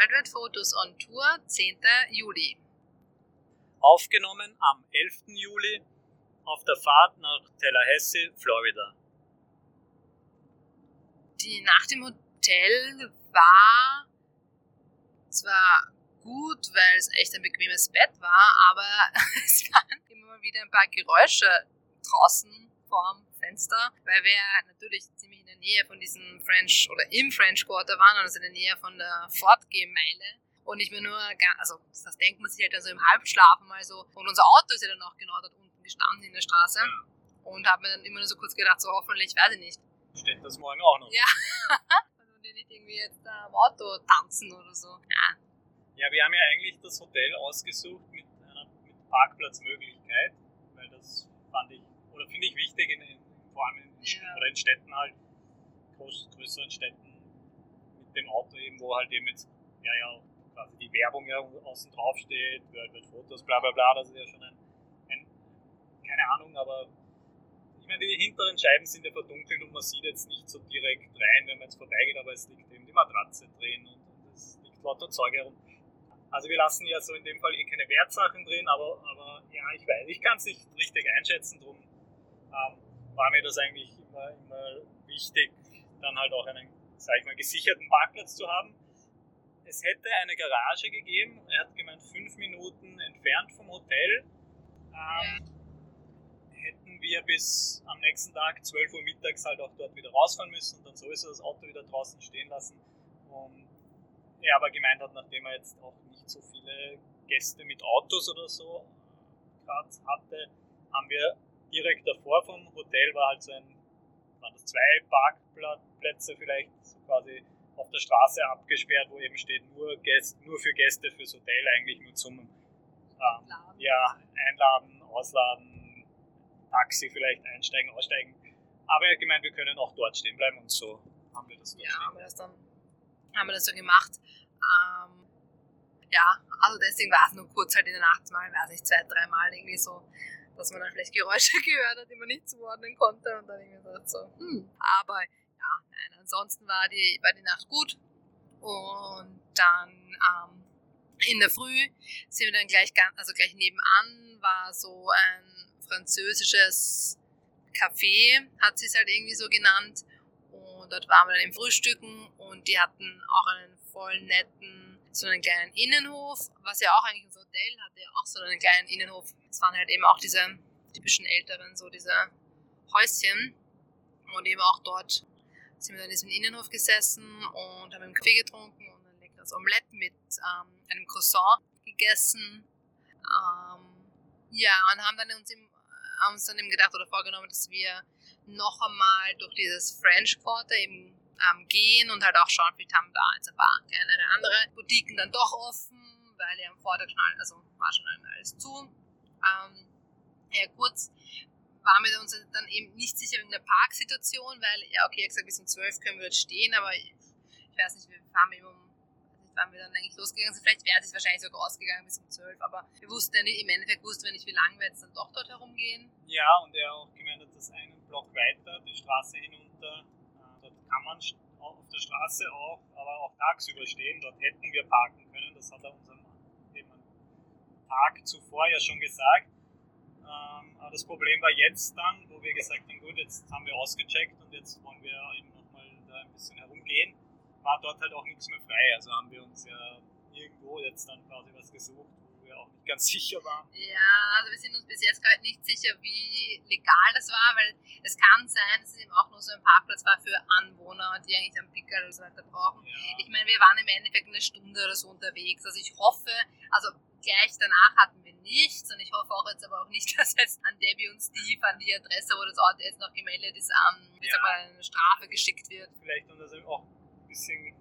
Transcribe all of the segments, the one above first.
Worldwide Photos on Tour, 10. Juli. Aufgenommen am 11. Juli auf der Fahrt nach Tallahassee, Florida. Die Nacht im Hotel war zwar gut, weil es echt ein bequemes Bett war, aber es waren immer wieder ein paar Geräusche draußen vorm Fenster, weil wir natürlich ziemlich in der Nähe von diesem French oder im French Quarter waren, also in der Nähe von der Fortgehmeile. Und ich mir nur, also das denkt man sich halt dann so im Halbschlafen mal so. Und unser Auto ist ja dann auch genau dort unten gestanden in der Straße. Und habe mir dann immer nur so kurz gedacht, so hoffentlich, weiß ich nicht. Steht das morgen auch noch? Ja. also die nicht irgendwie jetzt am Auto tanzen oder so. Ja. Ja, wir haben ja eigentlich das Hotel ausgesucht mit einer mit Parkplatzmöglichkeit, weil das fand ich, oder finde ich wichtig in, in vor allem in, in Städten halt, größeren Städten mit dem Auto eben, wo halt eben jetzt, ja, ja, quasi die Werbung ja außen drauf steht, Worldwide Fotos, bla bla bla, das ist ja schon ein, ein keine Ahnung, aber ich meine, die hinteren Scheiben sind ja verdunkelt und man sieht jetzt nicht so direkt rein, wenn man jetzt vorbeigeht, aber es liegt eben die Matratze drin und, und es liegt lauter Zeug herum. Also wir lassen ja so in dem Fall eh keine Wertsachen drin, aber, aber ja, ich weiß, ich kann es nicht richtig einschätzen, drum ähm, war mir das eigentlich immer, immer wichtig, dann halt auch einen, sag ich mal, gesicherten Parkplatz zu haben. Es hätte eine Garage gegeben, er hat gemeint, fünf Minuten entfernt vom Hotel. Ähm, hätten wir bis am nächsten Tag 12 Uhr mittags halt auch dort wieder rausfahren müssen und dann sowieso das Auto wieder draußen stehen lassen. Und er aber gemeint hat, nachdem er jetzt auch nicht so viele Gäste mit Autos oder so gerade hatte, haben wir direkt davor vom Hotel war halt so ein, waren das zwei Parkplätze vielleicht so quasi auf der Straße abgesperrt, wo eben steht nur, Gäste, nur für Gäste fürs Hotel eigentlich nur zum ähm, ja, einladen, ausladen, Taxi vielleicht einsteigen, aussteigen. Aber er hat gemeint, wir können auch dort stehen bleiben und so haben wir das ja, haben wir das dann haben wir das so gemacht. Ähm, ja, also deswegen war es nur kurz halt in der Nacht mal, weiß nicht, zwei, dreimal irgendwie so, dass man dann vielleicht Geräusche gehört hat, die man nicht zuordnen konnte und dann irgendwie so, hm. Aber ja, nein, ansonsten war die, war die Nacht gut und dann ähm, in der Früh sind wir dann gleich, also gleich nebenan war so ein französisches Café, hat sie es halt irgendwie so genannt und dort waren wir dann im Frühstücken und die hatten auch einen voll netten, so einen kleinen Innenhof, was ja auch eigentlich unser Hotel hatte, ja auch so einen kleinen Innenhof. Es waren halt eben auch diese typischen älteren, so diese Häuschen und eben auch dort sind wir dann in diesem Innenhof gesessen und haben einen Kaffee getrunken und ein leckeres Omelette mit ähm, einem Croissant gegessen. Ähm, ja, und haben dann uns, im, haben uns dann eben gedacht oder vorgenommen, dass wir noch einmal durch dieses French Quarter eben ähm, gehen und halt auch vielleicht haben da jetzt ein paar kleinere andere Boutiquen dann doch offen, weil ja am Vortag schon, all- also war schon alles zu. Ähm, ja, kurz waren wir uns dann eben nicht sicher wegen der Parksituation, weil, ja, okay, hat gesagt, bis um 12 können wir dort stehen, aber ich, ich weiß nicht, wir fahren eben um, wann wir dann eigentlich losgegangen sind. Vielleicht wäre es wahrscheinlich sogar ausgegangen bis um 12, aber wir wussten ja nicht, im Endeffekt wussten wir nicht, wie lange wir jetzt dann doch dort herumgehen. Ja, und er auch gemeint hat, dass einen Block weiter, die Straße hinunter, kann man auf der Straße auch, aber auch tagsüber stehen. Dort hätten wir parken können. Das hat er uns am Tag zuvor ja schon gesagt. Ähm, aber das Problem war jetzt dann, wo wir gesagt haben, gut, jetzt haben wir ausgecheckt und jetzt wollen wir eben nochmal da ein bisschen herumgehen, war dort halt auch nichts mehr frei. Also haben wir uns ja irgendwo jetzt dann quasi was gesucht, wir auch nicht ganz sicher waren. Ja, also wir sind uns bis jetzt gerade nicht sicher, wie legal das war, weil es kann sein, dass es eben auch nur so ein Parkplatz war für Anwohner, die eigentlich einen Pickel und so weiter brauchen. Ja. Ich meine, wir waren im Endeffekt eine Stunde oder so unterwegs. Also ich hoffe, also gleich danach hatten wir nichts und ich hoffe auch jetzt aber auch nicht, dass jetzt an Debbie und Steve an die Adresse, wo das Auto jetzt noch gemeldet ist, ähm, wie Ja. sag mal, eine Strafe geschickt wird. vielleicht um das eben auch ein bisschen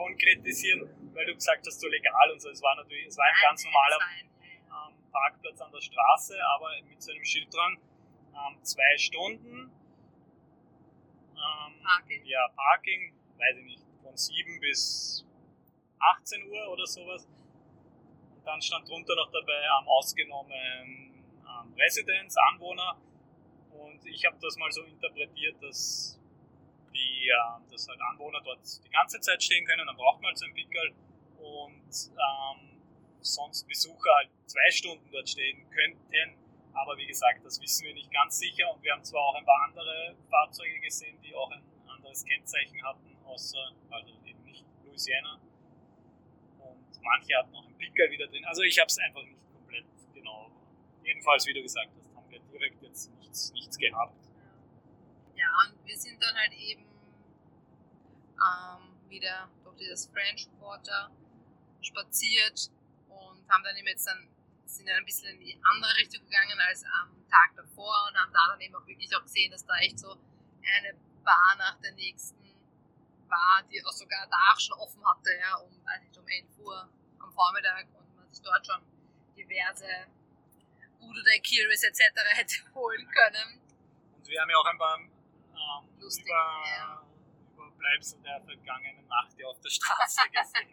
konkretisieren, weil du gesagt hast, so legal und so. Es war natürlich, es war ein ganz normaler ähm, Parkplatz an der Straße, aber mit so einem Schild dran, ähm, zwei Stunden. Ähm, Parking. Ja, Parking, weiß ich nicht, von 7 bis 18 Uhr oder sowas. Und dann stand drunter noch dabei, ähm, ausgenommen ähm, Residents, Anwohner. Und ich habe das mal so interpretiert, dass die, äh, dass halt Anwohner dort die ganze Zeit stehen können, dann braucht man halt so ein Pickel und ähm, sonst Besucher halt zwei Stunden dort stehen könnten. Aber wie gesagt, das wissen wir nicht ganz sicher und wir haben zwar auch ein paar andere Fahrzeuge gesehen, die auch ein anderes Kennzeichen hatten, außer, also eben nicht Louisiana. Und manche hatten auch ein Pickel wieder drin. Also ich habe es einfach nicht komplett genau. Jedenfalls, wie du gesagt hast, haben wir direkt jetzt nichts, nichts gehabt. Ja, und wir sind dann halt eben ähm, wieder durch dieses French Quarter spaziert und haben dann eben jetzt dann sind dann ein bisschen in die andere Richtung gegangen als am Tag davor und haben da dann eben auch wirklich auch gesehen, dass da echt so eine Bar nach der nächsten war, die auch sogar da auch schon offen hatte, ja, um, weiß nicht, um 11 Uhr am Vormittag und man sich dort schon diverse Udo Kiris etc. hätte holen können. Und wir haben ja auch ein paar ähm, Lustig, über, ja. Überbleibsel der vergangenen Nacht ja auf der Straße gesehen.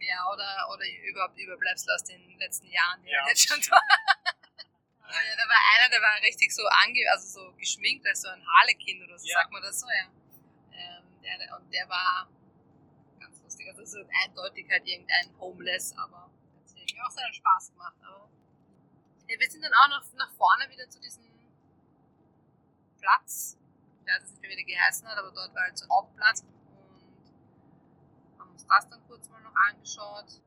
Ja, oder, oder überhaupt Überbleibsel aus den letzten Jahren, die Ja, jetzt schon da. Aber ja, da war einer, der war richtig so ange also so geschminkt als so ein Harlekin oder so, Ja. sagt man das so, ja. Ähm, der, und der war ganz lustig. Also so eindeutig halt irgendein Homeless, aber hat mir auch seinen Spaß gemacht. Aber ja, wir sind dann auch noch nach vorne wieder zu diesem Platz. Ich weiß jetzt nicht mehr, wie der geheißen hat, aber dort war halt so ein Hauptplatz. Und haben uns das dann kurz mal noch angeschaut.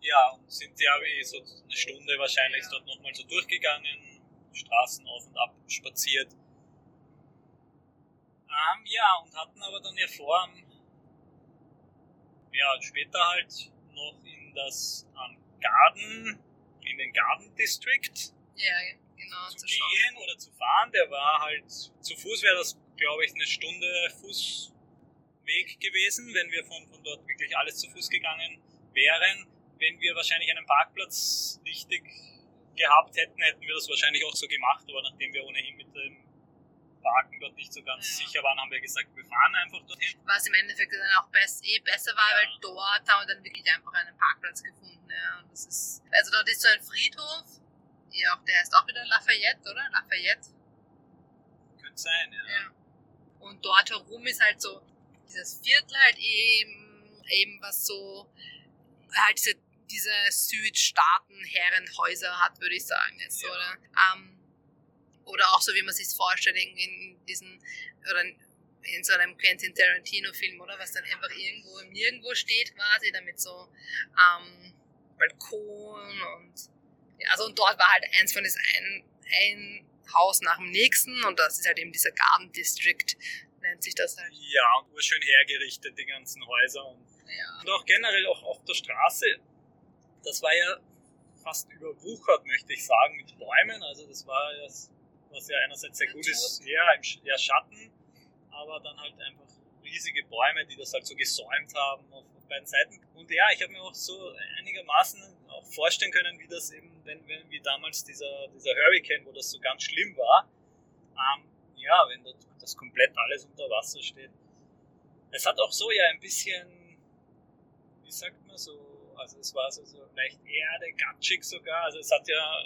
Ja, und sind ja eh so eine Stunde wahrscheinlich Ja. dort nochmal so durchgegangen, Straßen auf und ab spaziert. Ähm, ja, und hatten aber dann ja vor, am- ja, später halt noch in das ähm, Garden, in den Garden District Ja, genau, zu zu gehen oder zu fahren. Der war halt, zu Fuß wäre das, glaube ich, eine Stunde Fußweg gewesen, wenn wir von, von dort wirklich alles zu Fuß gegangen wären. Wenn wir wahrscheinlich einen Parkplatz richtig gehabt hätten, hätten wir das wahrscheinlich auch so gemacht, aber nachdem wir ohnehin mit dem Parken dort nicht so ganz Ja. sicher waren, haben wir gesagt, wir fahren einfach dorthin. Was im Endeffekt dann auch best, eh besser war, Ja. weil dort haben wir dann wirklich einfach einen Parkplatz gefunden. Ja. Und das ist, also dort ist so ein Friedhof, ja, der heißt auch wieder Lafayette, oder? Lafayette. Könnte sein, ja. Ja. Und dort herum ist halt so dieses Viertel halt eben, eben was so halt diese, diese Südstaaten-Herrenhäuser hat, würde ich sagen jetzt, Ja. oder? Ähm, oder auch so, wie man sich vorstellt in, diesen, oder in, in so einem Quentin Tarantino-Film, oder? Was dann einfach irgendwo im Nirgendwo steht quasi, damit so ähm, Balkon und also und dort war halt eins von diesen ein, ein Haus nach dem nächsten und das ist halt eben dieser Garden District, nennt sich das halt. Ja, und urschön hergerichtet, die ganzen Häuser und Ja. Und auch generell auch auf der Straße, das war ja fast überwuchert, möchte ich sagen, mit Bäumen. Also das war ja, was ja einerseits sehr gut ist, ja, im Sch- ja, Schatten, aber dann halt einfach riesige Bäume, die das halt so gesäumt haben auf, auf beiden Seiten. Und ja, ich habe mir auch so einigermaßen vorstellen können, wie das eben, wenn, wenn wie damals dieser, dieser Hurricane, wo das so ganz schlimm war, ähm, ja, wenn dort das komplett alles unter Wasser steht. Es hat auch so ja ein bisschen, wie sagt man so, also es war so, so leicht Erde, gatschig sogar. Also es hat ja,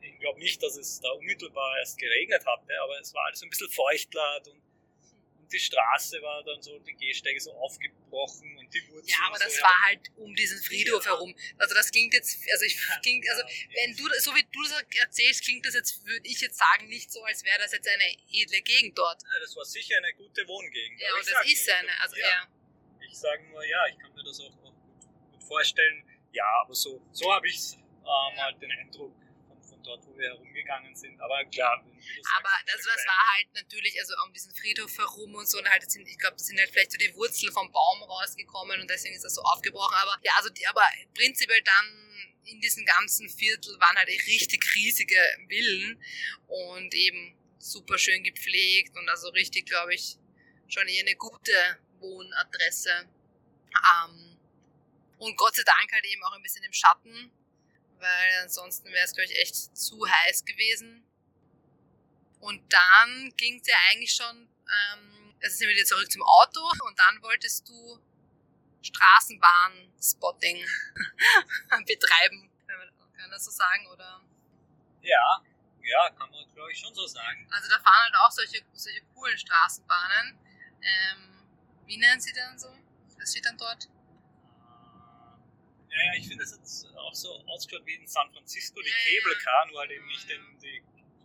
ich glaube nicht, dass es da unmittelbar erst geregnet hatte, aber es war alles ein bisschen feuchtlat und, und die Straße war dann so, die Gehsteige so aufgebrochen und die Wurzeln. Ja, aber das so, war halt um diesen Friedhof Ja. herum. Also das klingt jetzt, also ich klingt, also wenn du, so wie du das erzählst, klingt das jetzt, würde ich jetzt sagen, nicht so, als wäre das jetzt eine edle Gegend dort. Ja, das war sicher eine gute Wohngegend. Ja, aber und das ist nur, eine, also ja, ja. Ich sage nur, ja, ich kann mir das auch, auch gut, gut vorstellen. Ja, aber so, so habe ich Ja. halt den Eindruck dort, wo wir herumgegangen sind. Aber klar, wenn du das Aber sagst, das, ist das war halt natürlich, also um diesen Friedhof herum und so, und halt, sind, ich glaube, das sind halt vielleicht so die Wurzeln vom Baum rausgekommen und deswegen ist das so aufgebrochen. Aber ja, also die, aber prinzipiell dann in diesem ganzen Viertel waren halt richtig riesige Villen und eben super schön gepflegt und also richtig, glaube ich, schon eher eine gute Wohnadresse. Ähm, und Gott sei Dank halt eben auch ein bisschen im Schatten, weil ansonsten wäre es, glaube ich, echt zu heiß gewesen. Und dann ging es ja eigentlich schon, ähm, also sind wir wieder zurück zum Auto und dann wolltest du Straßenbahn-Spotting betreiben, kann man- das so sagen, oder? Ja, ja, kann man glaube ich schon so sagen. Also da fahren halt auch solche, solche coolen Straßenbahnen. Ähm, wie nennen sie dann so? Was steht dann dort? Ja, ja, ich finde, es hat auch so ausgeschaut wie in San Francisco, die Ja, Cable ja. Car, nur halt eben nicht den, die,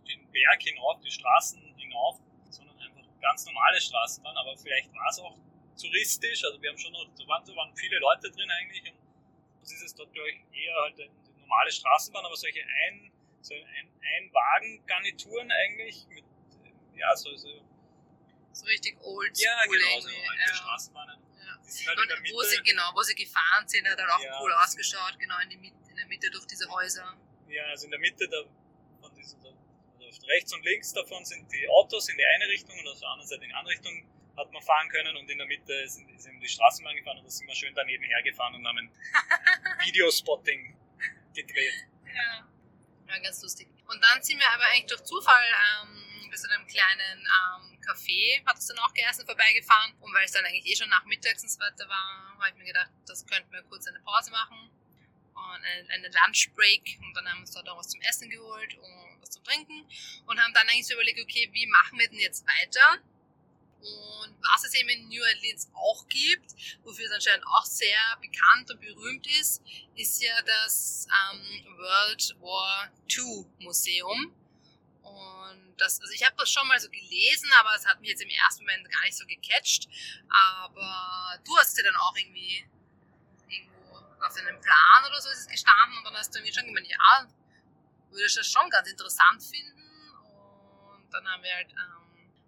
den Berg hinauf, die Straßen hinauf, sondern einfach ganz normale Straßenbahn. Aber vielleicht war es auch touristisch, also wir haben schon noch, da waren, da waren viele Leute drin eigentlich und das ist es dort, glaube ich, eher halt eine normale Straßenbahn, aber solche ein, so ein, Ein-Wagen-Garnituren eigentlich mit, ja, so, so So richtig old ja, genau, so alte ja. Straßenbahnen. Halt Und wo sie, genau, wo sie gefahren sind, hat auch Ja, cool ausgeschaut, genau in, Mitte, in der Mitte durch diese Häuser. Ja, also in der Mitte der, von dieser, also auf rechts und links davon sind die Autos in die eine Richtung und auf der anderen Seite in die andere Richtung hat man fahren können und in der Mitte sind, ist eben die Straßenbahn gefahren und da sind wir schön daneben hergefahren und haben ein Videospotting gedreht. Ja. Ja, ganz lustig. Und dann sind wir aber eigentlich durch Zufall ähm, bis zu einem kleinen ähm, Café, hat es dann auch gegessen, vorbeigefahren. Und weil es dann eigentlich eh schon nachmittags und so weiter war, habe ich mir gedacht, das könnten wir kurz eine Pause machen. Und eine, eine Lunchbreak. Und dann haben wir uns dort auch was zum Essen geholt und was zum Trinken. Und haben dann eigentlich so überlegt, okay, wie machen wir denn jetzt weiter? Und was es eben in New Orleans auch gibt, wofür es anscheinend auch sehr bekannt und berühmt ist, ist ja das ähm, World War II Museum. Und das, also ich habe das schon mal so gelesen, aber es hat mich jetzt im ersten Moment gar nicht so gecatcht. Aber du hast dir dann auch irgendwie irgendwo auf einem Plan oder so ist es gestanden und dann hast du irgendwie schon gemeint, ja, würde ich das schon ganz interessant finden. Und dann haben wir halt, ähm,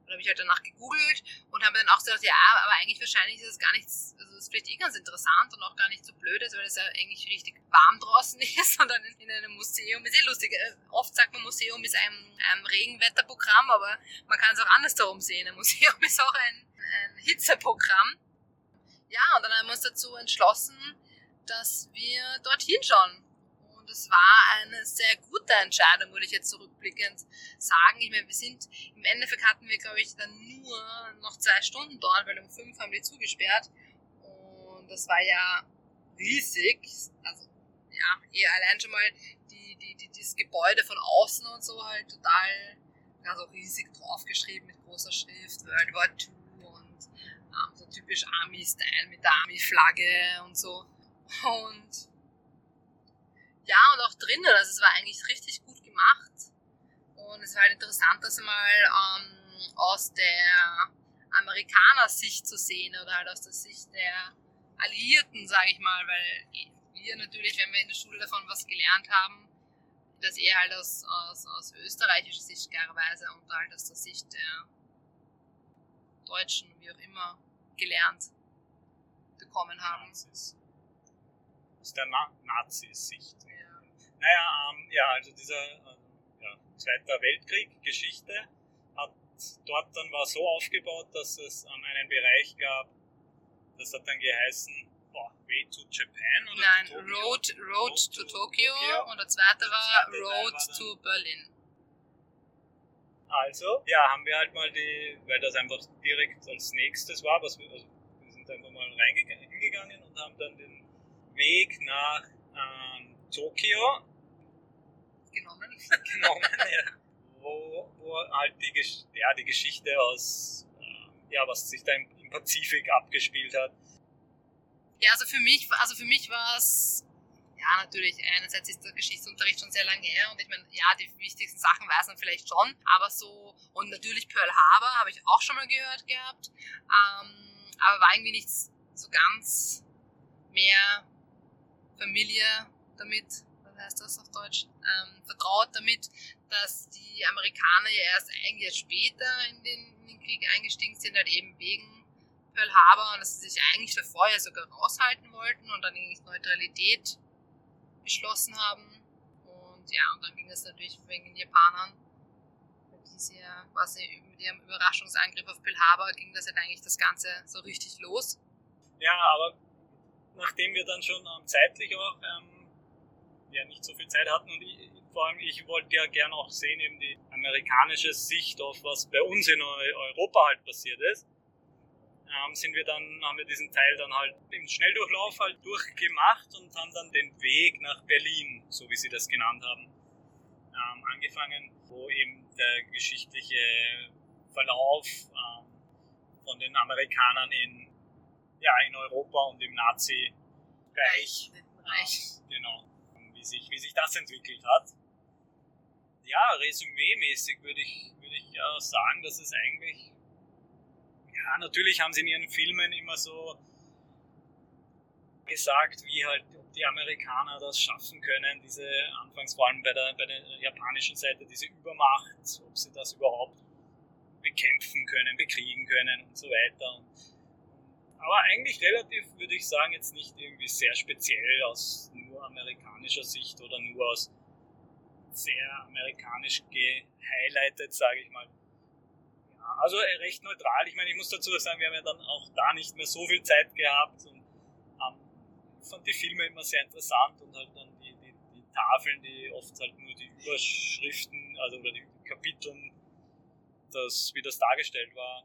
dann habe ich halt danach gegoogelt und habe dann auch gesagt, ja, aber eigentlich wahrscheinlich ist es gar nichts, also es ist vielleicht eh ganz interessant und auch gar nicht so blöd ist, weil es ja eigentlich richtig warm draußen ist und dann in einem Museum, ist eh lustig, äh, oft sagt man Museum ist ein, ein Regenwetterprogramm, aber man kann es auch andersherum sehen, ein Museum ist auch ein, ein Hitzeprogramm. Ja, und dann haben wir uns dazu entschlossen, dass wir dorthin schauen. Und es war eine sehr gute Entscheidung, würde ich jetzt zurückblickend sagen. Ich meine, wir sind, im Endeffekt hatten wir, glaube ich, dann nur noch zwei Stunden dort, weil um fünf haben die zugesperrt. Und das war ja riesig. Also, ja, eh allein schon mal die, die, die, das Gebäude von außen und so halt total, also riesig draufgeschrieben mit großer Schrift, World War II und ähm, so typisch Army-Style mit der Army-Flagge und so. Und ja, und auch drinnen, also es war eigentlich richtig gut gemacht. Und es war halt interessant, das mal ähm, aus der Amerikaner-Sicht zu sehen oder halt aus der Sicht der Alliierten, sage ich mal, weil wir natürlich, wenn wir in der Schule davon was gelernt haben, das eher halt aus, aus, aus österreichischer Sicht klarerweise und halt aus der Sicht der Deutschen, wie auch immer, gelernt bekommen haben. Aus der Na Nazis-Sicht. Ja. Naja, ähm, ja, also dieser äh, ja, Zweiter Weltkrieg, Geschichte, hat dort dann war so aufgebaut, dass es ähm, einen Bereich gab, das hat dann geheißen, boah, Way to Japan oder Nein, to Tokyo? Road, Road to Tokyo Tokyo. und der zweite war zweite Road war to Berlin. Also, ja, haben wir halt mal die, weil das einfach direkt als nächstes war, was wir, also wir sind einfach mal reingegangen und haben dann den Weg nach ähm, Tokio genommen. genommen, ja, wo, wo halt die, Gesch- ja, die Geschichte aus, äh, ja, was sich da im, im Pazifik abgespielt hat. Ja, also für mich, also für mich war es, ja natürlich, einerseits ist der Geschichtsunterricht schon sehr lange her und ich meine, ja, die wichtigsten Sachen weiß man vielleicht schon, aber so, und natürlich Pearl Harbor habe ich auch schon mal gehört gehabt, ähm, aber war irgendwie nicht so ganz mehr Familie damit, was heißt das auf Deutsch, ähm, vertraut damit, dass die Amerikaner ja erst eigentlich erst später in den, in den Krieg eingestiegen sind, halt eben wegen Pearl Harbor und dass sie sich eigentlich davor ja sogar raushalten wollten und dann eigentlich Neutralität beschlossen haben. Und ja, und dann ging es natürlich wegen den Japanern, die sie ja quasi mit ihrem Überraschungsangriff auf Pearl Harbor ging das halt eigentlich das Ganze so richtig los. Ja, aber nachdem wir dann schon ähm, zeitlich auch ähm, ja, nicht so viel Zeit hatten und ich, vor allem ich wollte ja gern auch sehen, eben die amerikanische Sicht auf was bei uns in Eu- Europa halt passiert ist, ähm, sind wir dann, haben wir diesen Teil dann halt im Schnelldurchlauf halt durchgemacht und haben dann den Weg nach Berlin, so wie sie das genannt haben, ähm, angefangen. wo eben der geschichtliche Verlauf ähm, von den Amerikanern in, ja, in Europa und im Nazi-Reich, Reich. genau, wie sich, wie sich das entwickelt hat. Ja, resümee-mäßig würde ich, würde ich ja sagen, dass es eigentlich, ja, natürlich haben sie in ihren Filmen immer so gesagt, wie halt die Amerikaner das schaffen können, diese anfangs vor allem bei der, bei der japanischen Seite, diese Übermacht, ob sie das überhaupt bekämpfen können, bekriegen können und so weiter. Aber eigentlich relativ, würde ich sagen, jetzt nicht irgendwie sehr speziell aus nur amerikanischer Sicht oder nur aus sehr amerikanisch gehighlighted, sage ich mal. Ja, also recht neutral. Ich meine, ich muss dazu sagen, wir haben ja dann auch da nicht mehr so viel Zeit gehabt und fand die Filme immer sehr interessant und halt dann die, die, die Tafeln, die oft halt nur die Überschriften, also oder die Kapiteln, das, wie das dargestellt war.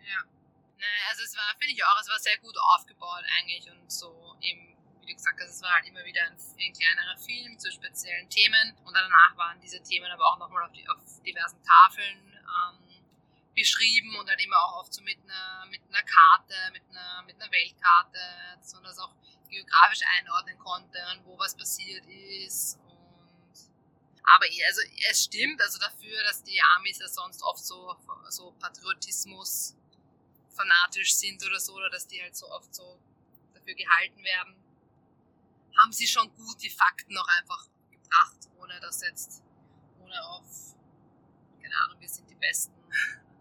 Ja. Naja, also es war, finde ich auch, es war sehr gut aufgebaut eigentlich und so eben, wie du gesagt hast, es war halt immer wieder ein, ein kleinerer Film zu speziellen Themen und danach waren diese Themen aber auch nochmal auf, die, auf diversen Tafeln ähm, beschrieben und halt immer auch oft so mit einer, mit einer Karte, mit einer, mit einer Weltkarte, dass man das auch geografisch einordnen konnte und wo was passiert ist. Aber also es stimmt also dafür, dass die Amis ja sonst oft so, so Patriotismus fanatisch sind oder so, oder dass die halt so oft so dafür gehalten werden, haben sie schon gut die Fakten noch einfach gebracht, ohne das jetzt, ohne auf, keine Ahnung, wir sind die Besten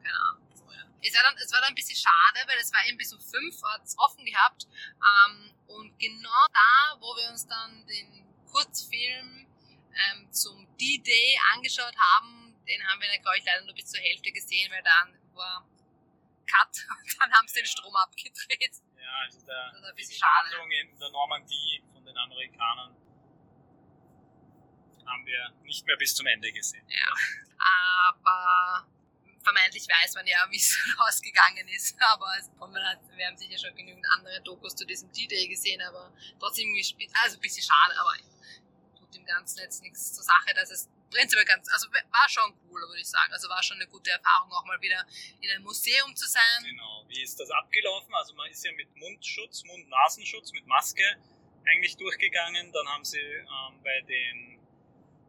keine Ahnung. Es war, dann, es war dann ein bisschen schade, weil es war eben bis um 5 hat es offen gehabt. Ähm, und genau da, wo wir uns dann den Kurzfilm ähm, zum D-Day angeschaut haben, den haben wir dann, glaube ich, leider nur bis zur Hälfte gesehen, weil dann war Cut und dann haben sie den Strom abgedreht. Ja, also der, bisschen die schade. Handlung in der Normandie von den Amerikanern haben wir nicht mehr bis zum Ende gesehen. Ja, aber vermeintlich weiß man ja, wie es ausgegangen ist. Aber hat, wir haben sicher schon genügend andere Dokus zu diesem D-Day gesehen, aber trotzdem irgendwie, also ein bisschen schade, aber tut dem Ganzen jetzt nichts zur Sache, dass es prinzipiell ganz, also war schon cool, würde ich sagen. Also war schon eine gute Erfahrung, auch mal wieder in einem Museum zu sein. Genau. Wie ist das abgelaufen? Also man ist ja mit Mundschutz, Mund-Nasenschutz, mit Maske eigentlich durchgegangen. Dann haben sie ähm, bei den,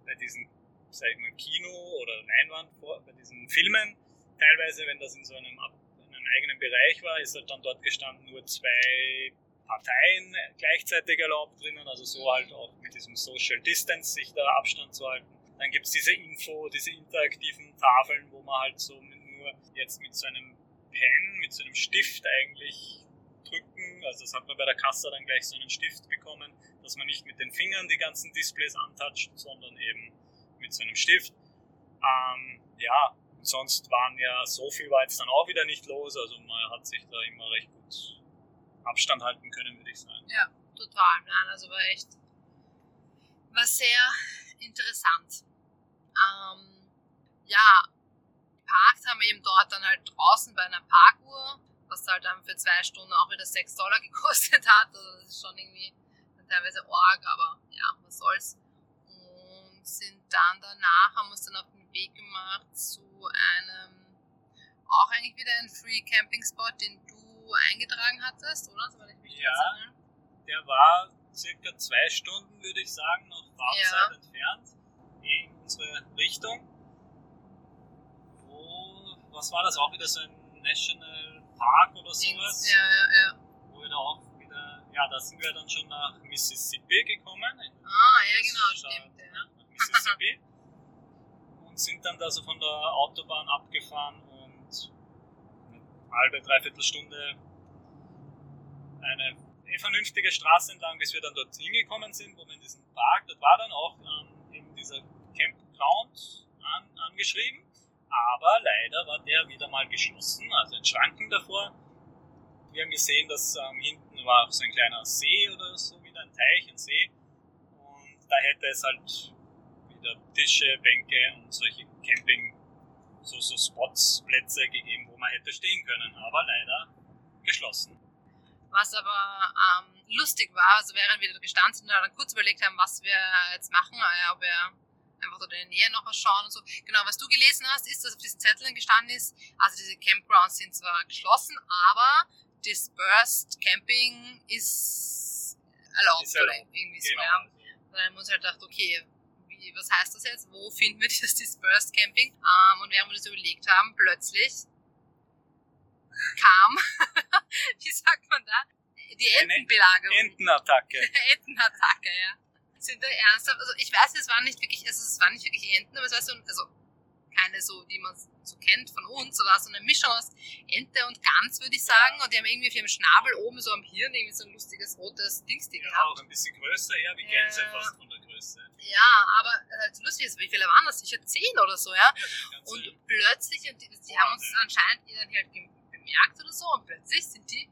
bei diesen, sag ich mal, Kino oder Leinwand, bei diesen Filmen teilweise, wenn das in so einem, in einem eigenen Bereich war, ist halt dann dort gestanden nur zwei Parteien gleichzeitig erlaubt drinnen, also so halt auch mit diesem Social Distance sich da Abstand zu halten. Dann gibt's diese Info, diese interaktiven Tafeln, wo man halt so nur jetzt mit so einem Pen, mit so einem Stift eigentlich drücken, also das hat man bei der Kasse dann gleich so einen Stift bekommen, dass man nicht mit den Fingern die ganzen Displays antatscht, sondern eben mit so einem Stift. Ähm, ja, und sonst waren ja, so viel war jetzt dann auch wieder nicht los, also man hat sich da immer recht gut Abstand halten können, würde ich sagen. Ja, total. Nein, also war echt, war sehr interessant. Ähm, ja, geparkt haben wir eben dort dann halt draußen bei einer Parkuhr, was halt dann für zwei Stunden auch wieder 6 Dollar gekostet hat. Also das ist schon irgendwie teilweise arg, aber ja, was soll's. Und sind dann danach, haben wir uns dann auf den Weg gemacht zu einem, auch eigentlich wieder ein Free Camping Spot, den du eingetragen hattest, oder? So, ja, der war circa zwei Stunden, würde ich sagen, noch Fahrzeit ja. entfernt unsere Richtung. Wo, was war das auch wieder so ein National Park oder sowas? Ja, ja, ja. Wo wir da auch wieder, ja, da sind wir dann schon nach Mississippi gekommen. Ah, ja, genau, stimmt, ja. Mississippi. sind dann da so von der Autobahn abgefahren und eine halbe, dreiviertel Stunde eine vernünftige Straße entlang, bis wir dann dort hingekommen sind, wo wir in diesem Park, dort war dann auch ähm, eben dieser Campground an, angeschrieben, aber leider war der wieder mal geschlossen, also ein Schranken davor. Wir haben gesehen, dass ähm, hinten war so ein kleiner See oder so, wieder ein Teich, ein See. Und da hätte es halt wieder Tische, Bänke und solche Camping, so, so Spots, Plätze gegeben, wo man hätte stehen können, aber leider geschlossen. Was aber ähm, lustig war, also während wir da gestanden sind und dann kurz überlegt haben, was wir jetzt machen, äh, ob wir einfach in der Nähe noch was schauen und so. Genau, was du gelesen hast, ist, dass auf diesen Zetteln gestanden ist, also diese Campgrounds sind zwar geschlossen, aber Dispersed Camping ist erlaubt Ist oder irgendwie so, Genau. ja. Dann muss halt gedacht, okay, wie, was heißt das jetzt? Wo finden wir dieses Dispersed Camping? Ähm, und während wir das überlegt haben, plötzlich kam, wie sagt man da, die Entenbelagerung. Entenattacke. Entenattacke, ja. Sind da ernsthaft, also ich weiß, es waren nicht wirklich, also es waren nicht wirklich Enten, aber es war so, also keine so, die man so kennt von uns, sondern so eine Mischung aus Ente und Gans, würde ich sagen. Und die haben irgendwie auf ihrem Schnabel oben so am Hirn irgendwie so ein lustiges rotes Dingsding Ja, gehabt. auch ein bisschen größer, ja, wie Ja. Gänse fast von der Größe. Ja, aber halt so lustig ist, wie viele waren das? Sicher zehn oder so, ja. Ja, Und plötzlich, und die, die haben uns anscheinend dann halt bemerkt oder so, und plötzlich sind die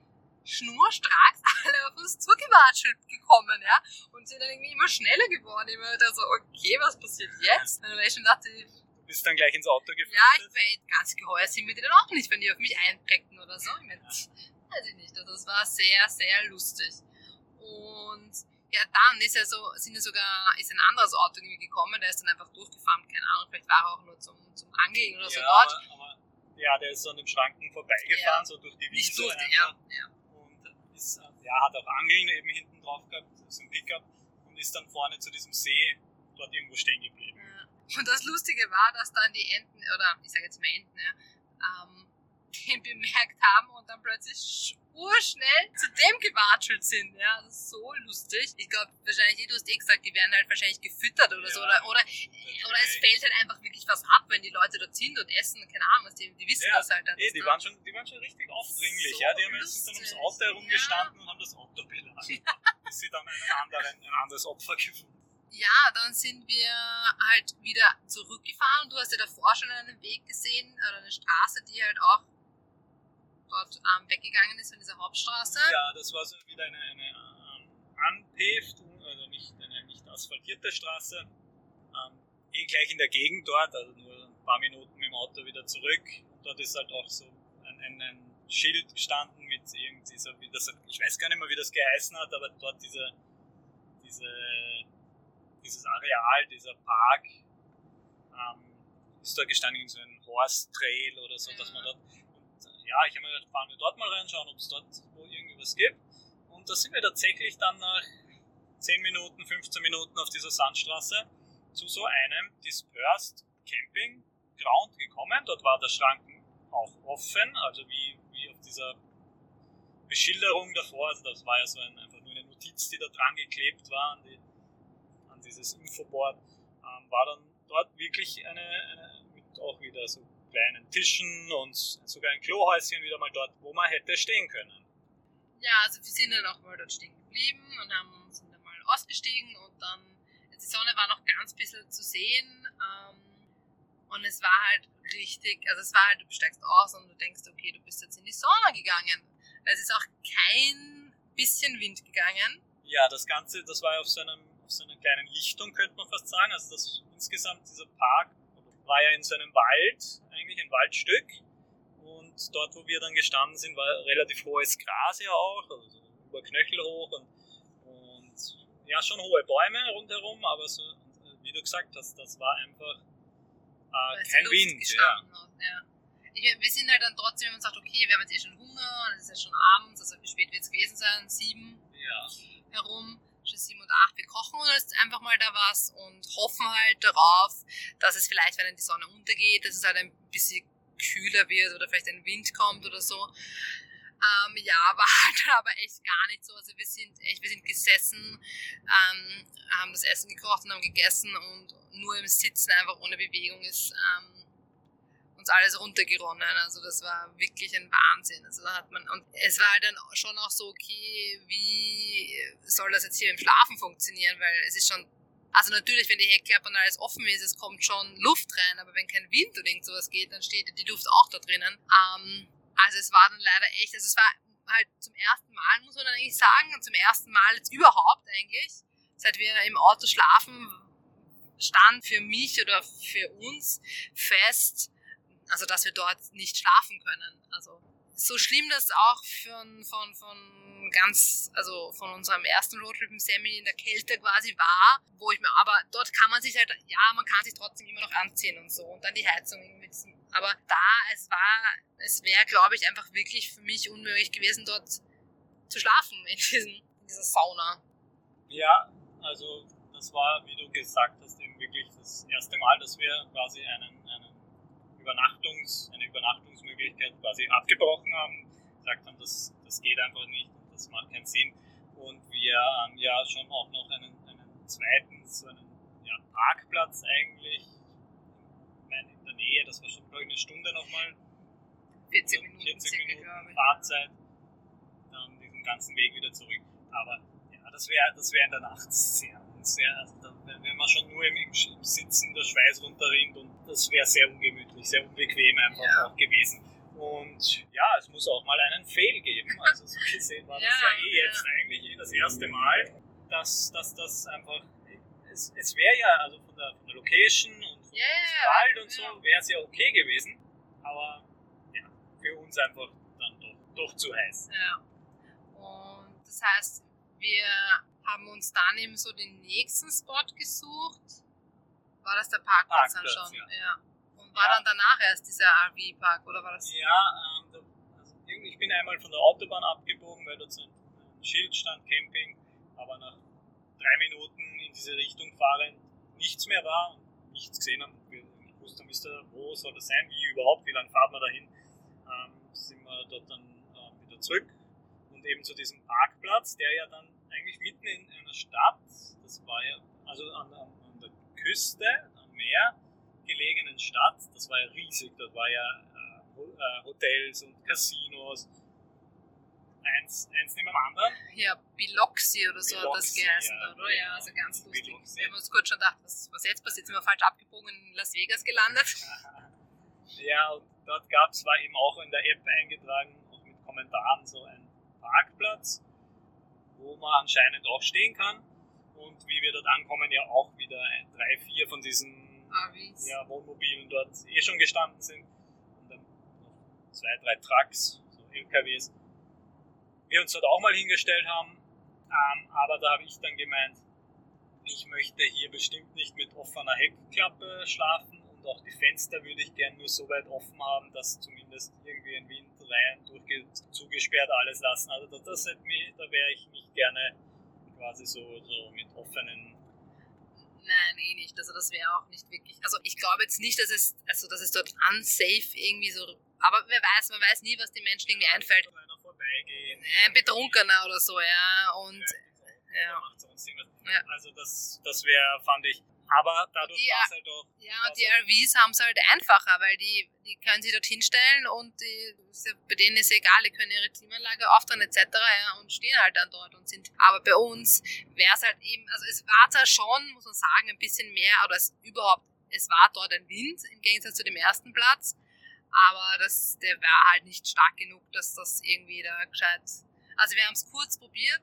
schnurstracks alle auf uns zugewatschelt gekommen, ja, und sind dann irgendwie immer schneller geworden. Immer da so, okay, was passiert jetzt? Und dann war ich schon dachte, Du bist dann gleich ins Auto geflüchtet. ja, ich war ganz geheuer sind wir die dann auch nicht, wenn die auf mich einpackten oder so. Ich mein, weiß ich nicht. Also das war sehr, sehr lustig. Und ja, dann ist ja so, sind ja sogar, ist ein anderes Auto irgendwie gekommen, der ist dann einfach durchgefahren, keine Ahnung, vielleicht war er auch nur zum, zum Angeln oder so ja, dort. aber, aber, ja, der ist so an dem Schranken vorbeigefahren, so durch die Nicht Wiese durch, einfach. ja, ja. Ist, äh, ja, hat auch Angeln eben hinten drauf gehabt, so ein Pickup, und ist dann vorne zu diesem See dort irgendwo stehen geblieben. Und das Lustige war, dass dann die Enten, oder ich sage jetzt mal Enten, ja, ähm, den bemerkt haben und dann plötzlich urschnell zu dem gewatschelt sind. Ja, das ist so lustig. Ich glaube, wahrscheinlich, du hast eh gesagt, die werden halt wahrscheinlich gefüttert oder so. Ja. Oder, oder, oder es fällt halt einfach wirklich was ab, wenn die Leute dort sind und essen. Keine Ahnung, was die, die wissen Ja, das halt dann. Eh, die, waren schon, die waren schon richtig aufdringlich, So ja. Die haben jetzt dann ums lustig, Auto herumgestanden und haben das Auto beladen. Bis sie dann einen anderen, ein anderes Opfer gefunden Ja, dann sind wir halt wieder zurückgefahren du hast ja davor schon einen Weg gesehen oder eine Straße, die halt auch dort ähm, weggegangen ist von dieser Hauptstraße. Ja, das war so wieder eine, eine ähm, unpaved, also nicht eine nicht asphaltierte Straße. Ähm, eh gleich in der Gegend dort, also nur ein paar Minuten mit dem Auto wieder zurück. Und dort ist halt auch so ein, ein, ein Schild gestanden mit irgendwie so, wie das, ich weiß gar nicht mehr, wie das geheißen hat, aber dort diese, diese, dieses Areal, dieser Park, ähm, ist da gestanden in so ein Horse Trail oder so, dass man dort und äh, ja, ich habe mir gedacht, fahren wir dort mal reinschauen, ob es dort irgendwie was gibt. Und da sind wir tatsächlich dann nach 10 Minuten, 15 Minuten auf dieser Sandstraße zu so einem Dispersed Camping Ground gekommen. Dort war der Schranken auch offen, also wie, wie auf dieser Beschilderung davor. Also das war ja so ein, einfach nur eine Notiz, die da dran geklebt war an, die, an dieses Infoboard. Ähm, war dann dort wirklich eine, eine mit auch wieder so kleinen Tischen und sogar ein Klohäuschen wieder mal dort, wo man hätte stehen können. Ja, also wir sind dann auch mal dort stehen geblieben und haben, sind dann mal ausgestiegen und dann, die Sonne war noch ganz bisschen zu sehen ähm, und es war halt richtig, also es war halt, du steigst aus und du denkst, okay, du bist jetzt in die Sauna gegangen. Es ist auch kein bisschen Wind gegangen. Ja, das Ganze, das war ja auf so, einem, auf so einer kleinen Lichtung, könnte man fast sagen. Also das insgesamt, dieser Park war ja in so einem Wald, eigentlich ein Waldstück. Und dort, wo wir dann gestanden sind, war relativ hohes Gras ja auch, also so über Knöchel hoch und, und ja, schon hohe Bäume rundherum, aber so, wie du gesagt hast, das war einfach äh, kein Wind. Ja. hat, ja. Ich, wir sind halt dann trotzdem und sagt, okay, wir haben jetzt eh schon Hunger, und es ist ja schon abends, also wie spät wird es gewesen sein? Sieben Ja. herum, schon sieben und acht. Wir kochen uns einfach mal da was und hoffen halt darauf, dass es vielleicht, wenn dann die Sonne untergeht, dass es halt ein bisschen kühler wird oder vielleicht ein Wind kommt oder so. Ähm, ja, war halt aber echt gar nicht so. Also wir sind echt, wir sind gesessen, ähm, haben das Essen gekocht und haben gegessen und nur im Sitzen einfach ohne Bewegung ist ähm, uns alles runtergeronnen. Also das war wirklich ein Wahnsinn. Also da hat man und es war halt dann schon auch so, okay, wie soll das jetzt hier im Schlafen funktionieren? Weil es ist schon, also natürlich, wenn die Heckklappe und alles offen ist, es kommt schon Luft rein, aber wenn kein Wind oder irgend sowas geht, dann steht die Luft auch da drinnen. Ähm, also es war dann leider echt, also es war halt zum ersten Mal, muss man dann eigentlich sagen, und zum ersten Mal jetzt überhaupt eigentlich, seit wir im Auto schlafen, stand für mich oder für uns fest, also dass wir dort nicht schlafen können. Also so schlimm das auch von, von, von ganz, also von unserem ersten Roadtrip im Semi in der Kälte quasi war, wo ich mir, aber dort kann man sich halt, ja, man kann sich trotzdem immer noch anziehen und so und dann die Heizung irgendwie. Aber da, es war, es wäre, glaube ich, einfach wirklich für mich unmöglich gewesen, dort zu schlafen in, diesen, in dieser Sauna. Ja, also das war, wie du gesagt hast, eben wirklich das erste Mal, dass wir quasi einen, einen Übernachtungs, eine Übernachtungsmöglichkeit quasi abgebrochen haben, gesagt haben, das, das geht einfach nicht und das macht keinen Sinn. Und wir haben ja schon auch noch einen, einen zweiten, so einen ja, Parkplatz eigentlich in der Nähe, das war schon, glaube ich, eine Stunde nochmal. 40 Minuten, 40 Minuten Fahrzeit, dann diesen ganzen Weg wieder zurück. Aber ja, das wäre das wär in der Nacht sehr sehr, also da, wenn man schon nur im, im, Sitzen der Schweiß runterrinnt und das wäre sehr ungemütlich, sehr unbequem einfach ja. auch gewesen. Und ja, es muss auch mal einen Fail geben. Also so gesehen war das ja, ja eh jetzt eigentlich eh das erste Mal, dass, dass das einfach, es, es wäre ja, also von der, von der Location und vom yeah, Wald und so, wäre es ja okay gewesen. Aber ja, für uns einfach dann doch, doch zu heiß. Ja. Und das heißt, wir haben uns dann eben so den nächsten Spot gesucht. War das der Parkplatz, Parkplatz dann schon? Ja. ja. Und war ja. dann danach erst dieser RV-Park oder war das? Ja, ähm, also ich bin einmal von der Autobahn abgebogen, weil dort so ein Schild stand, Camping, aber nach drei Minuten in diese Richtung fahren nichts mehr war und nichts gesehen haben. Ich wusste, Mister, wo soll das sein, wie überhaupt, wie lange fahren wir dahin? Ähm, sind wir dort dann äh, wieder zurück und eben zu diesem Parkplatz, der ja dann eigentlich mitten in einer Stadt, das war ja, also an, an, an der Küste, am Meer gelegenen Stadt, das war ja riesig, da war ja äh, äh Hotels und Casinos, eins, eins neben dem anderen. Ja, Biloxi oder so Biloxi, hat das geheißen, ja, oder? Ja, also ganz lustig. Biloxi. Wir haben uns kurz schon gedacht, was, was jetzt passiert, sind wir falsch abgebogen in Las Vegas gelandet. ja, und dort gab es, war eben auch in der App eingetragen, auch mit Kommentaren, so ein Parkplatz wo man anscheinend auch stehen kann. Und wie wir dort ankommen, ja auch wieder drei, vier von diesen ja, Wohnmobilen dort eh schon gestanden sind. Und dann noch zwei, drei Trucks, so LKWs. Wir uns dort auch mal hingestellt haben. Ähm, aber da habe ich dann gemeint, ich möchte hier bestimmt nicht mit offener Heckklappe schlafen und auch die Fenster würde ich gern nur so weit offen haben, dass zumindest irgendwie ein Wind durchge zugesperrt alles lassen. Also das, das mich, da wäre ich nicht gerne quasi so, so mit offenen Nein, eh nicht. Also das wäre auch nicht wirklich. Also ich glaube jetzt nicht, dass es, also dass es dort unsafe irgendwie so. Aber wer weiß, man weiß nie, was den Menschen irgendwie einfällt. Ein Betrunkener oder so, ja. Und ja, ja. ja. Also das, das wäre, fand ich, aber dadurch war es halt auch. Ja, und die RVs haben es halt einfacher, weil die, die können sich dort hinstellen und die, bei denen ist egal, die können ihre Klimaanlage aufdrehen etc. Ja, und stehen halt dann dort und sind. Aber bei uns wäre es halt eben, also es war zwar schon, muss man sagen, ein bisschen mehr, oder es überhaupt, es war dort ein Wind im Gegensatz zu dem ersten Platz, aber das, der war halt nicht stark genug, dass das irgendwie da gescheit. Also wir haben es kurz probiert,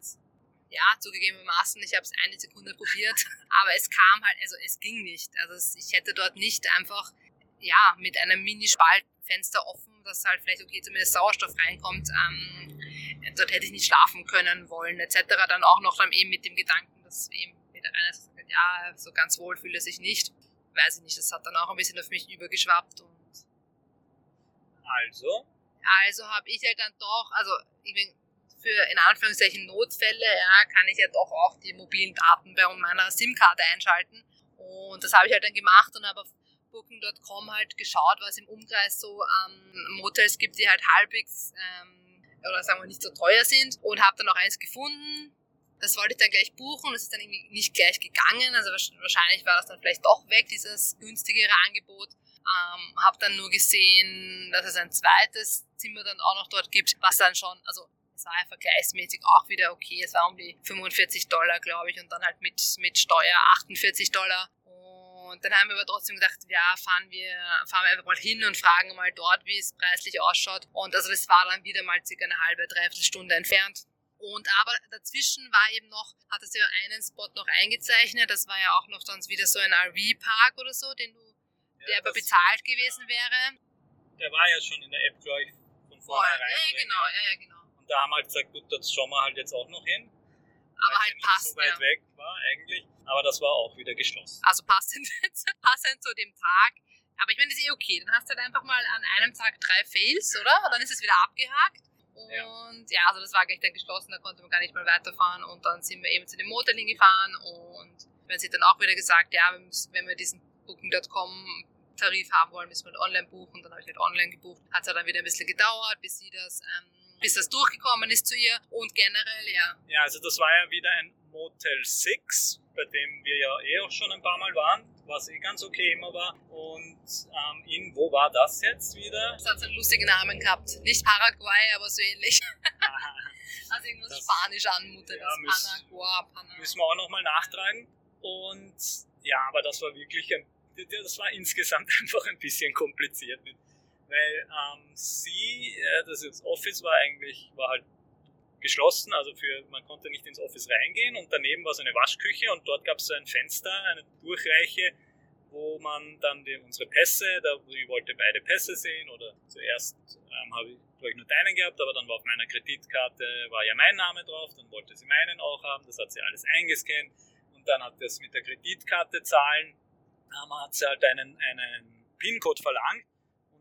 ja, zugegebenermaßen, ich habe es eine Sekunde probiert, aber es kam halt, also es ging nicht. Also ich hätte dort nicht einfach, ja, mit einem Mini-Spaltfenster offen, dass halt vielleicht, okay, zumindest Sauerstoff reinkommt, ähm, dort hätte ich nicht schlafen können wollen, etc. Dann auch noch dann eben mit dem Gedanken, dass eben mit einer sagt, ja, so ganz wohl fühle sich nicht. Weiß ich nicht, das hat dann auch ein bisschen auf mich übergeschwappt und also? Also habe ich halt dann doch, also ich bin für in Anführungszeichen Notfälle, ja, kann ich ja doch auch die mobilen Daten bei meiner SIM-Karte einschalten. Und das habe ich halt dann gemacht und habe auf Booking.com halt geschaut, was im Umkreis so ähm, Motels gibt, die halt halbwegs ähm, oder sagen wir nicht so teuer sind und habe dann auch eins gefunden. Das wollte ich dann gleich buchen, das ist dann irgendwie nicht gleich gegangen, also wahrscheinlich war das dann vielleicht doch weg, dieses günstigere Angebot. Ähm, habe dann nur gesehen, dass es ein zweites Zimmer dann auch noch dort gibt, was dann schon, also es war ja vergleichsmäßig auch wieder okay. Es war um die 45 Dollar, glaube ich, und dann halt mit, mit Steuer 48 Dollar. Und dann haben wir aber trotzdem gedacht, ja, fahren wir, fahren wir einfach mal hin und fragen mal dort, wie es preislich ausschaut. Und also das war dann wieder mal circa eine halbe, dreiviertel Stunde entfernt. Und aber dazwischen war eben noch, hat es ja einen Spot noch eingezeichnet. Das war ja auch noch sonst wieder so ein RV-Park oder so, den du, ja, der aber bezahlt gewesen wäre. Der war ja schon in der App, glaube ich, vorher. vornherein Ja, ja, genau, ja, ja, genau. Und da haben wir halt gesagt, gut, das schauen wir halt jetzt auch noch hin. Aber halt ja passt, so weit ja. weg war eigentlich. Aber das war auch wieder geschlossen. Also passend, passend zu dem Tag. Aber ich meine, das ist eh okay. Dann hast du halt einfach mal an einem Tag drei Fails, oder? Und dann ist es wieder abgehakt. Und ja, also das war gleich dann geschlossen, da konnte man gar nicht mehr weiterfahren. Und dann sind wir eben zu dem Motel hingefahren und wenn sie dann auch wieder gesagt, ja, wir müssen, wenn wir diesen Booking.com Tarif haben wollen, müssen wir online buchen. Dann habe ich halt online gebucht. Hat es dann wieder ein bisschen gedauert, bis sie das, ähm, bis das durchgekommen ist zu ihr. Und generell, ja, Ja, also das war ja wieder ein Motel 6, bei dem wir ja eh auch schon ein paar Mal waren, was eh ganz okay immer war. Und ähm, in, wo war das jetzt wieder? das hat so einen lustigen Namen gehabt. Nicht Paraguay, aber so ähnlich. Also irgendwas Das- Spanisch anmutet. Ja, müssen- Panagua, Pana. müssen wir auch nochmal nachtragen. Und ja, aber das war wirklich, ein, das war insgesamt einfach ein bisschen kompliziert. Mit, weil ähm, sie, äh, das jetzt Office war eigentlich, war halt geschlossen, also für, man konnte nicht ins Office reingehen und daneben war so eine Waschküche und dort gab es so ein Fenster, eine Durchreiche, wo man dann die, unsere Pässe, da ich wollte beide Pässe sehen oder zuerst ähm, habe ich glaube ich nur deinen gehabt, aber dann war auf meiner Kreditkarte war ja mein Name drauf, dann wollte sie meinen auch haben, das hat sie alles eingescannt und dann hat das mit der Kreditkarte zahlen, ähm, hat sie halt einen, einen PIN-Code verlangt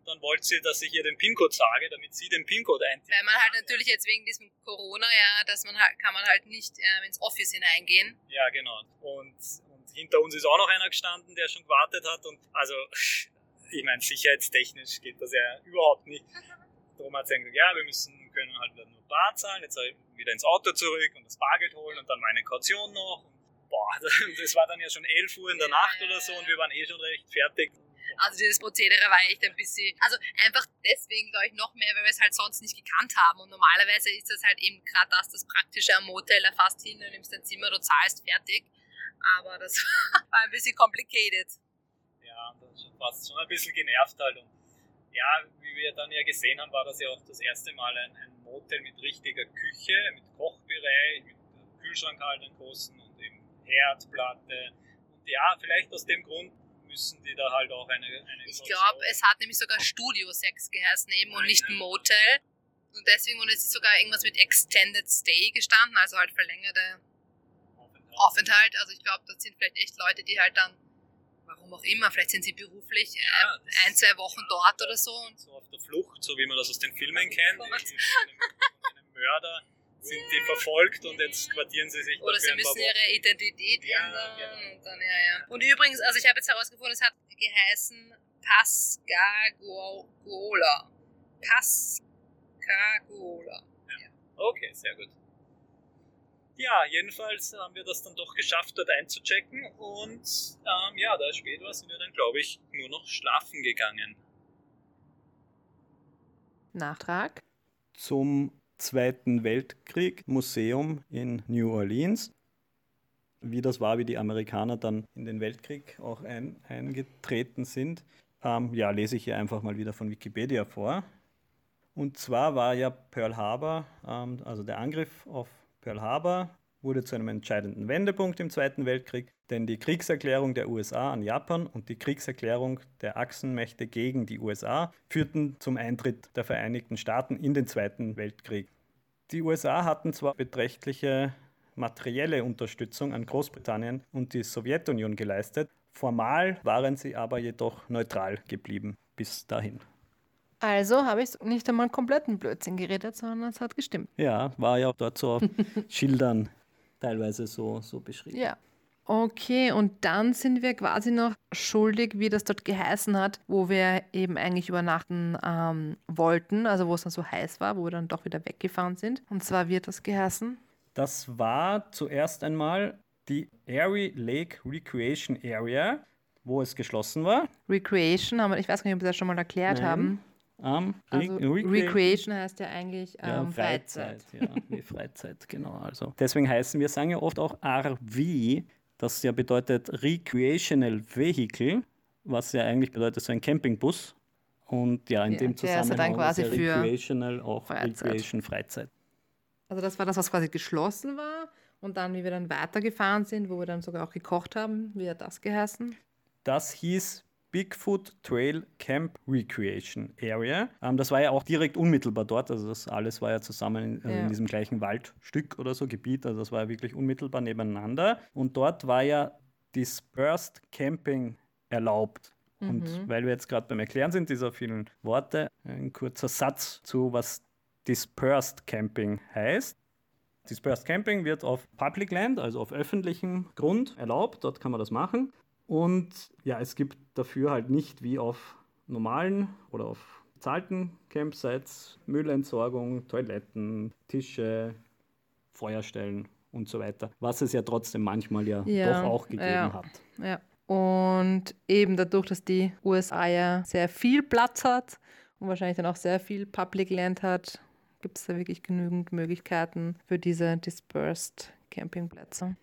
dann wollte sie, dass ich ihr den PIN-Code sage, damit sie den PIN-Code eintippt. Weil man halt natürlich jetzt wegen diesem Corona, ja, dass man halt, kann man halt nicht ähm, ins Office hineingehen. Ja, genau. Und, und hinter uns ist auch noch einer gestanden, der schon gewartet hat. Und also, ich meine, sicherheitstechnisch geht das ja überhaupt nicht. Darum hat sie gesagt, ja, wir müssen, können halt nur Bar zahlen, jetzt soll ich wieder ins Auto zurück und das Bargeld holen und dann meine Kaution noch. Und, boah, das war dann ja schon 11 Uhr in der Nacht oder so und wir waren eh schon recht fertig. Also dieses Prozedere war echt ein bisschen, also einfach deswegen glaube ich noch mehr, weil wir es halt sonst nicht gekannt haben. Und normalerweise ist das halt eben gerade das, das Praktische am Motel, da fast hin, du nimmst dein Zimmer, du zahlst, fertig. Aber das war ein bisschen complicated. Ja, das ist schon ein bisschen genervt halt. Und ja, wie wir dann ja gesehen haben, war das ja auch das erste Mal ein, ein Motel mit richtiger Küche, mit Kochbereich, mit Kühlschrank halt großen und eben Herdplatte. Und ja, vielleicht aus dem Grund müssen die da halt auch eine. eine Ich glaube, es hat nämlich sogar Studio 6 geheißen eben und nicht. Motel. Und deswegen, und es ist sogar irgendwas mit Extended Stay gestanden, also halt verlängerte Aufenthalt. Also ich glaube, das sind vielleicht echt Leute, die halt dann, warum auch immer, vielleicht sind sie beruflich Ja, äh, ein, zwei Wochen dort oder so. So auf der Flucht, so wie man das aus den Filmen kennt. Oh Mörder sind die verfolgt und jetzt quartieren sie sich oder sie müssen ihre Identität Ja, ändern. genau. Und, dann, ja, ja. und übrigens, also ich habe jetzt herausgefunden, es hat geheißen Pascagoula. Pascagoula. Okay, sehr gut. Ja, jedenfalls haben wir das dann doch geschafft, dort einzuchecken und ähm, ja, da es spät war, sind wir dann, glaube ich, nur noch schlafen gegangen. Nachtrag. zum Zweiten Weltkrieg Museum in New Orleans. Wie das war, wie die Amerikaner dann in den Weltkrieg auch ein, eingetreten sind, ähm, ja, lese ich hier einfach mal wieder von Wikipedia vor. Und zwar war ja Pearl Harbor, ähm, also der Angriff auf Pearl Harbor, wurde zu einem entscheidenden Wendepunkt im Zweiten Weltkrieg, denn die Kriegserklärung der USA an Japan und die Kriegserklärung der Achsenmächte gegen die USA führten zum Eintritt der Vereinigten Staaten in den Zweiten Weltkrieg. Die USA hatten zwar beträchtliche materielle Unterstützung an Großbritannien und die Sowjetunion geleistet, formal waren sie aber jedoch neutral geblieben bis dahin. Also habe ich nicht einmal kompletten Blödsinn geredet, sondern es hat gestimmt. Ja, war ja dort so auf Schildern teilweise so, so beschrieben. Ja. Okay, und dann sind wir quasi noch schuldig, wie das dort geheißen hat, wo wir eben eigentlich übernachten ähm, wollten, also wo es dann so heiß war, wo wir dann doch wieder weggefahren sind. Und zwar wird das geheißen. Das war zuerst einmal die Erie Lake Recreation Area, wo es geschlossen war. Recreation, haben wir, ich weiß gar nicht, ob wir das schon mal erklärt Nein. haben. Ähm, Also Recre- Recreation heißt ja eigentlich ähm, Ja, Freizeit. Freizeit. Ja, wie Freizeit, genau. Also deswegen heißen wir sagen ja oft auch RV, das ja bedeutet Recreational Vehicle, was ja eigentlich bedeutet so ein Campingbus. Und ja, in Ja, dem der ist ja dann Zusammenhang quasi ja für Recreational auch Freizeit. Recreation Freizeit. Also das war das, was quasi geschlossen war. Und dann, wie wir dann weitergefahren sind, wo wir dann sogar auch gekocht haben, wie hat das geheißen? Das hieß Bigfoot Trail Camp Recreation Area. Ähm, das war ja auch direkt unmittelbar dort, also das alles war ja zusammen in, äh, Ja. in diesem gleichen Waldstück oder so Gebiet, also das war ja wirklich unmittelbar nebeneinander. Und dort war ja Dispersed Camping erlaubt. Und Mhm. weil wir jetzt gerade beim Erklären sind, dieser vielen Worte, ein kurzer Satz zu, was Dispersed Camping heißt. Dispersed Camping wird auf Public Land, also auf öffentlichem Grund erlaubt. Dort kann man das machen. Und ja, es gibt dafür halt nicht wie auf normalen oder auf bezahlten Campsites Müllentsorgung, Toiletten, Tische, Feuerstellen und so weiter. Was es ja trotzdem manchmal ja, Ja, doch auch gegeben ja. hat. Ja. Und eben dadurch, dass die USA ja sehr viel Platz hat und wahrscheinlich dann auch sehr viel Public Land hat, gibt es da wirklich genügend Möglichkeiten für diese Dispersed Campingplätze.